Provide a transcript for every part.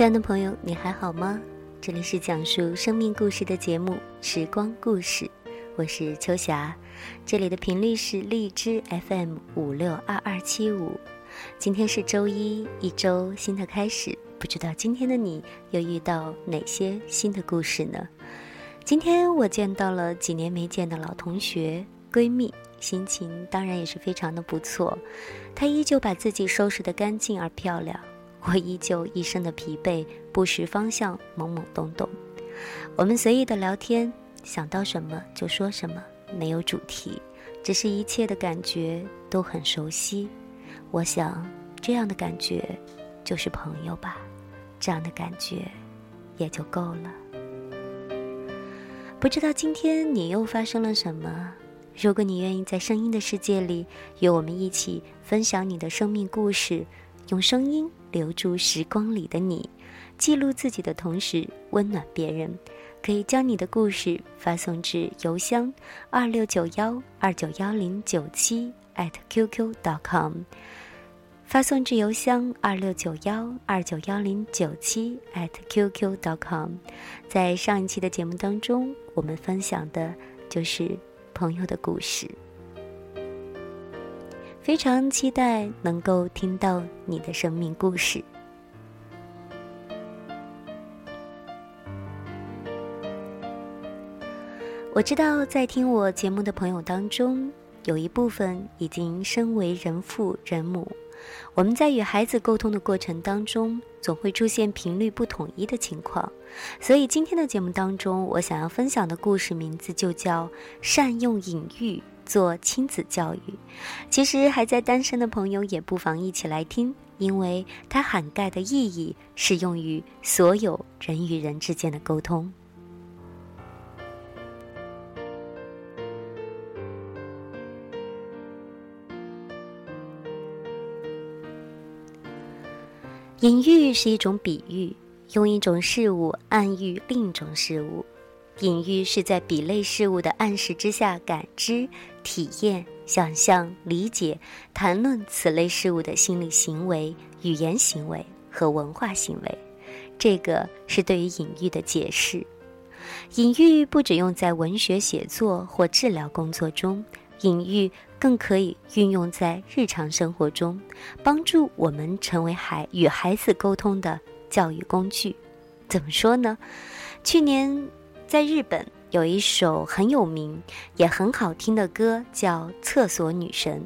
亲爱的朋友，你还好吗？这里是讲述生命故事的节目《时光故事》，我是秋霞，这里的频率是荔枝 FM 五六二二七五。今天是周一，一周新的开始，不知道今天的你又遇到哪些新的故事呢？今天我见到了几年没见的老同学、闺蜜，心情当然也是非常的不错。她依旧把自己收拾得干净而漂亮。我依旧一身的疲惫，不识方向，懵懵懂懂。我们随意的聊天，想到什么就说什么，没有主题，只是一切的感觉都很熟悉。我想，这样的感觉就是朋友吧，这样的感觉也就够了。不知道今天你又发生了什么？如果你愿意在声音的世界里与我们一起分享你的生命故事，用声音。留住时光里的你，记录自己的同时温暖别人。可以将你的故事发送至邮箱二六九幺二九幺零九七 @QQ.com，发送至邮箱二六九幺二九幺零九七 @QQ.com。在上一期的节目当中，我们分享的就是朋友的故事。非常期待能够听到你的生命故事。我知道，在听我节目的朋友当中，有一部分已经身为人父人母。我们在与孩子沟通的过程当中，总会出现频率不统一的情况。所以，今天的节目当中，我想要分享的故事名字就叫《善用隐喻》。做亲子教育，其实还在单身的朋友也不妨一起来听，因为它涵盖的意义适用于所有人与人之间的沟通。隐喻是一种比喻，用一种事物暗喻另一种事物。隐喻是在比类事物的暗示之下感知、体验、想象、理解、谈论此类事物的心理行为、语言行为和文化行为。这个是对于隐喻的解释。隐喻不只用在文学写作或治疗工作中，隐喻更可以运用在日常生活中，帮助我们成为孩与孩子沟通的教育工具。怎么说呢？去年。在日本有一首很有名也很好听的歌，叫《厕所女神》。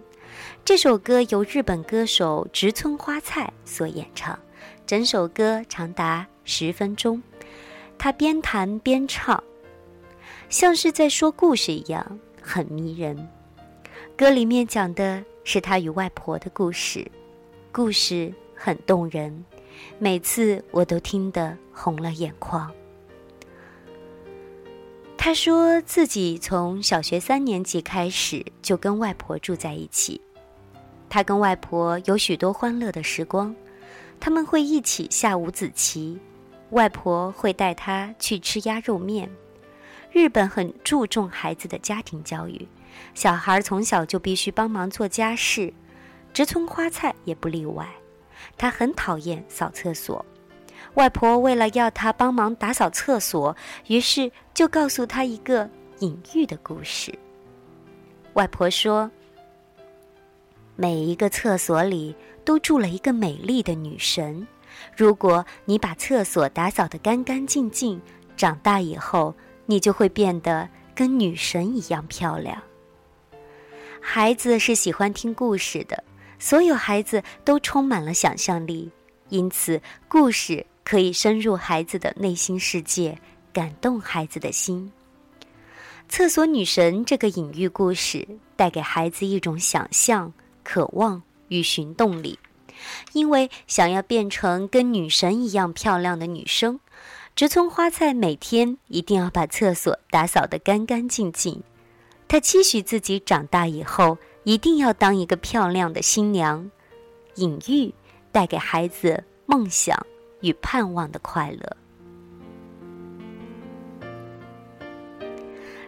这首歌由日本歌手植村花菜所演唱，整首歌长达十分钟。她边弹边唱，像是在说故事一样，很迷人。歌里面讲的是她与外婆的故事，故事很动人，每次我都听得红了眼眶。他说自己从小学三年级开始就跟外婆住在一起，他跟外婆有许多欢乐的时光，他们会一起下五子棋，外婆会带他去吃鸭肉面。日本很注重孩子的家庭教育，小孩从小就必须帮忙做家事，植村花菜也不例外。他很讨厌扫厕所。外婆为了要他帮忙打扫厕所，于是就告诉他一个隐喻的故事。外婆说：“每一个厕所里都住了一个美丽的女神，如果你把厕所打扫得干干净净，长大以后你就会变得跟女神一样漂亮。”孩子是喜欢听故事的，所有孩子都充满了想象力，因此故事。可以深入孩子的内心世界，感动孩子的心。厕所女神这个隐喻故事带给孩子一种想象、渴望与寻动力，因为想要变成跟女神一样漂亮的女生，植村花菜每天一定要把厕所打扫得干干净净。她期许自己长大以后一定要当一个漂亮的新娘。隐喻带给孩子梦想与盼望的快乐。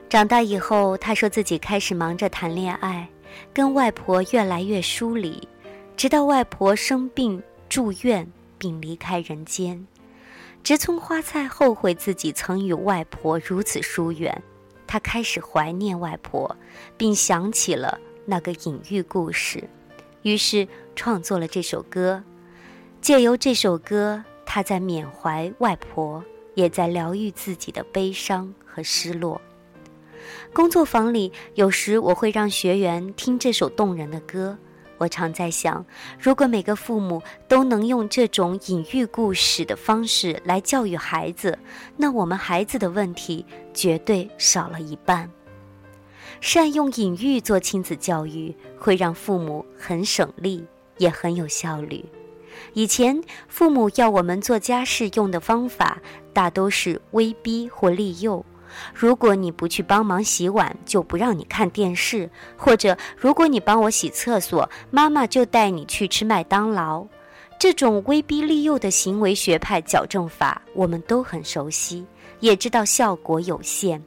长大以后，他说自己开始忙着谈恋爱，跟外婆越来越疏离，直到外婆生病住院并离开人间。植村花菜后悔自己曾与外婆如此疏远，他开始怀念外婆，并想起了那个隐喻故事，于是创作了这首歌。借由这首歌，他在缅怀外婆，也在疗愈自己的悲伤和失落。工作坊里，有时我会让学员听这首动人的歌。我常在想，如果每个父母都能用这种隐喻故事的方式来教育孩子，那我们孩子的问题绝对少了一半。善用隐喻做亲子教育，会让父母很省力，也很有效率。以前父母要我们做家事用的方法，大都是威逼或利诱。如果你不去帮忙洗碗，就不让你看电视；或者如果你帮我洗厕所，妈妈就带你去吃麦当劳。这种威逼利诱的行为学派矫正法，我们都很熟悉，也知道效果有限。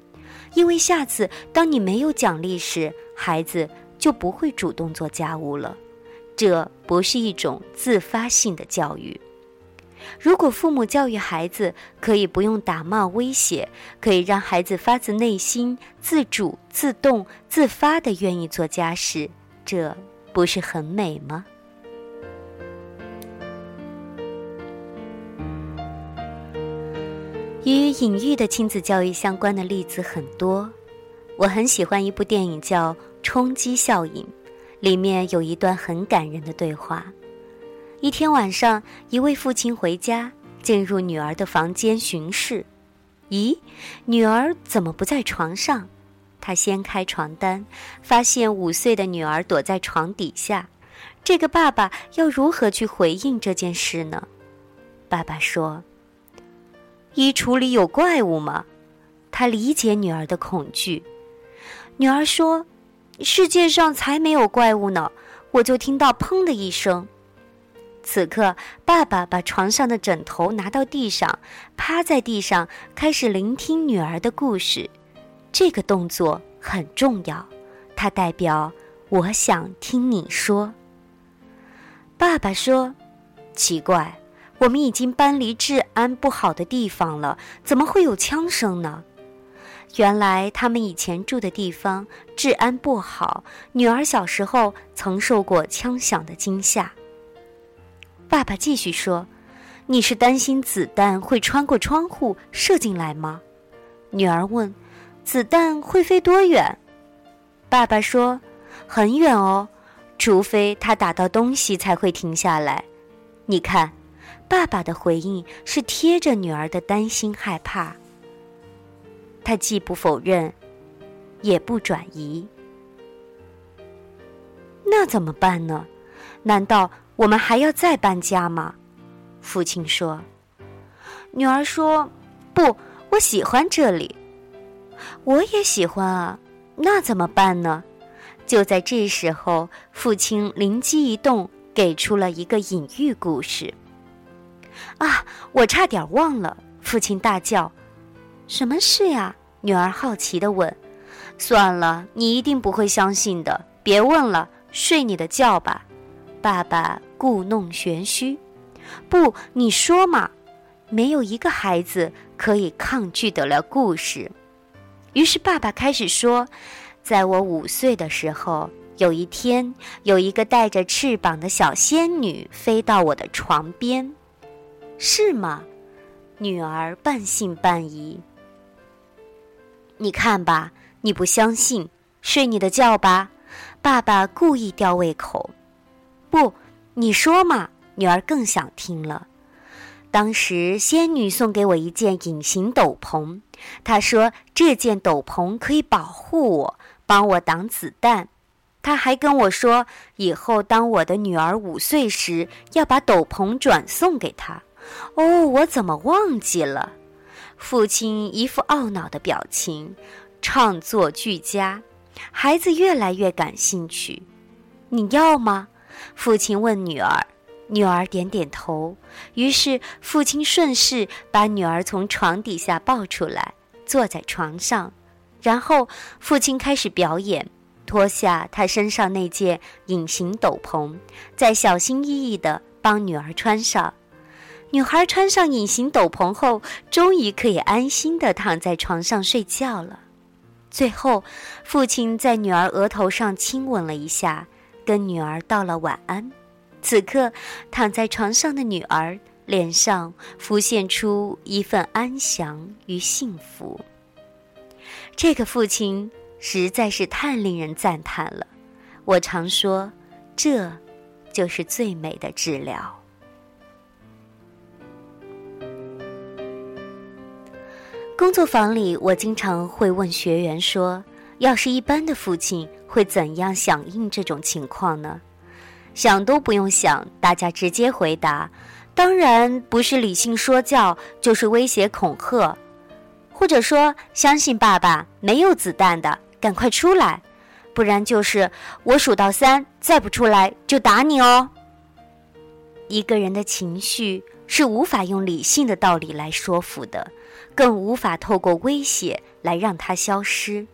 因为下次当你没有奖励时，孩子就不会主动做家务了。这不是一种自发性的教育。如果父母教育孩子可以不用打骂威胁，可以让孩子发自内心、自主、自动、自发的愿意做家事，这不是很美吗？与隐喻的亲子教育相关的例子很多，我很喜欢一部电影叫《冲击效应》，里面有一段很感人的对话。一天晚上，一位父亲回家，进入女儿的房间巡视。咦，女儿怎么不在床上？他掀开床单，发现五岁的女儿躲在床底下。这个爸爸要如何去回应这件事呢？爸爸说：“衣橱里有怪物吗？”他理解女儿的恐惧。女儿说：“世界上才没有怪物呢！”我就听到“砰”的一声。此刻，爸爸把床上的枕头拿到地上，趴在地上开始聆听女儿的故事。这个动作很重要，它代表我想听你说。爸爸说：“奇怪，我们已经搬离治安不好的地方了，怎么会有枪声呢？”原来他们以前住的地方治安不好，女儿小时候曾受过枪响的惊吓。爸爸继续说：“你是担心子弹会穿过窗户射进来吗？”女儿问：“子弹会飞多远？”爸爸说：“很远哦，除非它打到东西才会停下来。”你看，爸爸的回应是贴着女儿的担心害怕。他既不否认，也不转移。那怎么办呢？难道？我们还要再搬家吗？父亲说。女儿说：“不，我喜欢这里。我也喜欢啊。那怎么办呢？”就在这时候，父亲灵机一动，给出了一个隐喻故事。啊！我差点忘了！父亲大叫：“什么事呀？”女儿好奇的问。“算了，你一定不会相信的。别问了，睡你的觉吧。”爸爸故弄玄虚，不，你说嘛？没有一个孩子可以抗拒得了故事。于是爸爸开始说：“在我五岁的时候，有一天，有一个带着翅膀的小仙女飞到我的床边，是吗？”女儿半信半疑。你看吧，你不相信，睡你的觉吧。爸爸故意吊胃口。不，你说嘛！女儿更想听了。当时仙女送给我一件隐形斗篷，她说这件斗篷可以保护我，帮我挡子弹。她还跟我说，以后当我的女儿五岁时，要把斗篷转送给她。哦，我怎么忘记了？父亲一副懊恼的表情，唱作俱佳。孩子越来越感兴趣。你要吗？父亲问女儿。女儿点点头。于是父亲顺势把女儿从床底下抱出来，坐在床上。然后父亲开始表演，脱下他身上那件隐形斗篷，再小心翼翼地帮女儿穿上。女孩穿上隐形斗篷后，终于可以安心地躺在床上睡觉了。最后，父亲在女儿额头上亲吻了一下，跟女儿道了晚安。此刻，躺在床上的女儿脸上浮现出一份安详与幸福。这个父亲实在是太令人赞叹了。我常说，这就是最美的治疗。工作坊里，我经常会问学员说：“要是一般的父亲，会怎样响应这种情况呢？”想都不用想，大家直接回答：“当然不是理性说教，就是威胁恐吓，或者说相信爸爸没有子弹的，赶快出来，不然就是我数到三，再不出来就打你哦。”一个人的情绪是无法用理性的道理来说服的。更无法透过威胁来让它消失。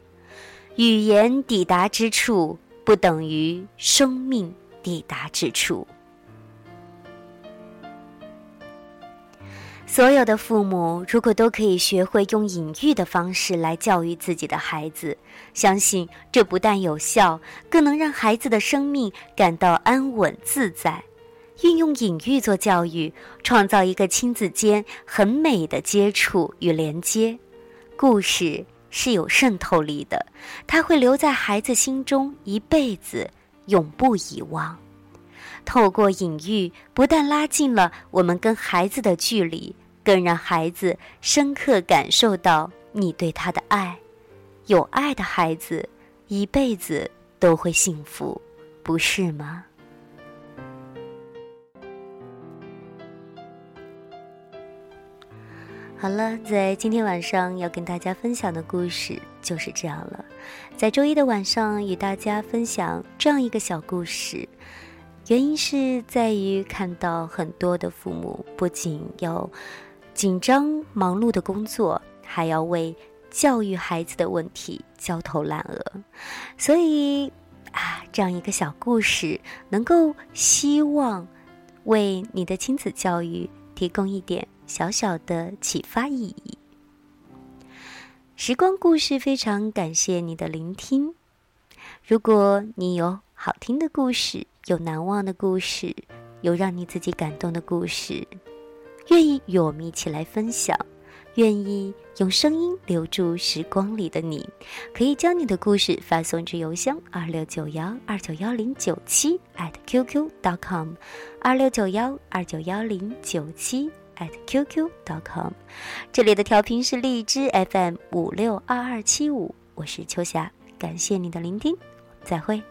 语言抵达之处，不等于生命抵达之处。所有的父母如果都可以学会用隐喻的方式来教育自己的孩子，相信这不但有效，更能让孩子的生命感到安稳自在。运用隐喻做教育，创造一个亲子间很美的接触与连接。故事是有渗透力的，它会留在孩子心中一辈子，永不遗忘。透过隐喻，不但拉近了我们跟孩子的距离，更让孩子深刻感受到你对他的爱。有爱的孩子，一辈子都会幸福，不是吗？好了，在今天晚上要跟大家分享的故事就是这样了。在周一的晚上与大家分享这样一个小故事，原因是在于看到很多的父母不仅要紧张忙碌的工作，还要为教育孩子的问题焦头烂额，所以啊，这样一个小故事能够希望为你的亲子教育提供一点。小小的启发意义。时光故事，非常感谢你的聆听。如果你有好听的故事，有难忘的故事，有让你自己感动的故事，愿意与我们一起来分享，愿意用声音留住时光里的你，可以将你的故事发送至邮箱二六九幺二九幺零九七 at qq dot com，二六九幺二九幺零九七。At qq.com，这里的调频是荔枝 FM 五六二二七五，我是秋霞，感谢你的聆听，再会。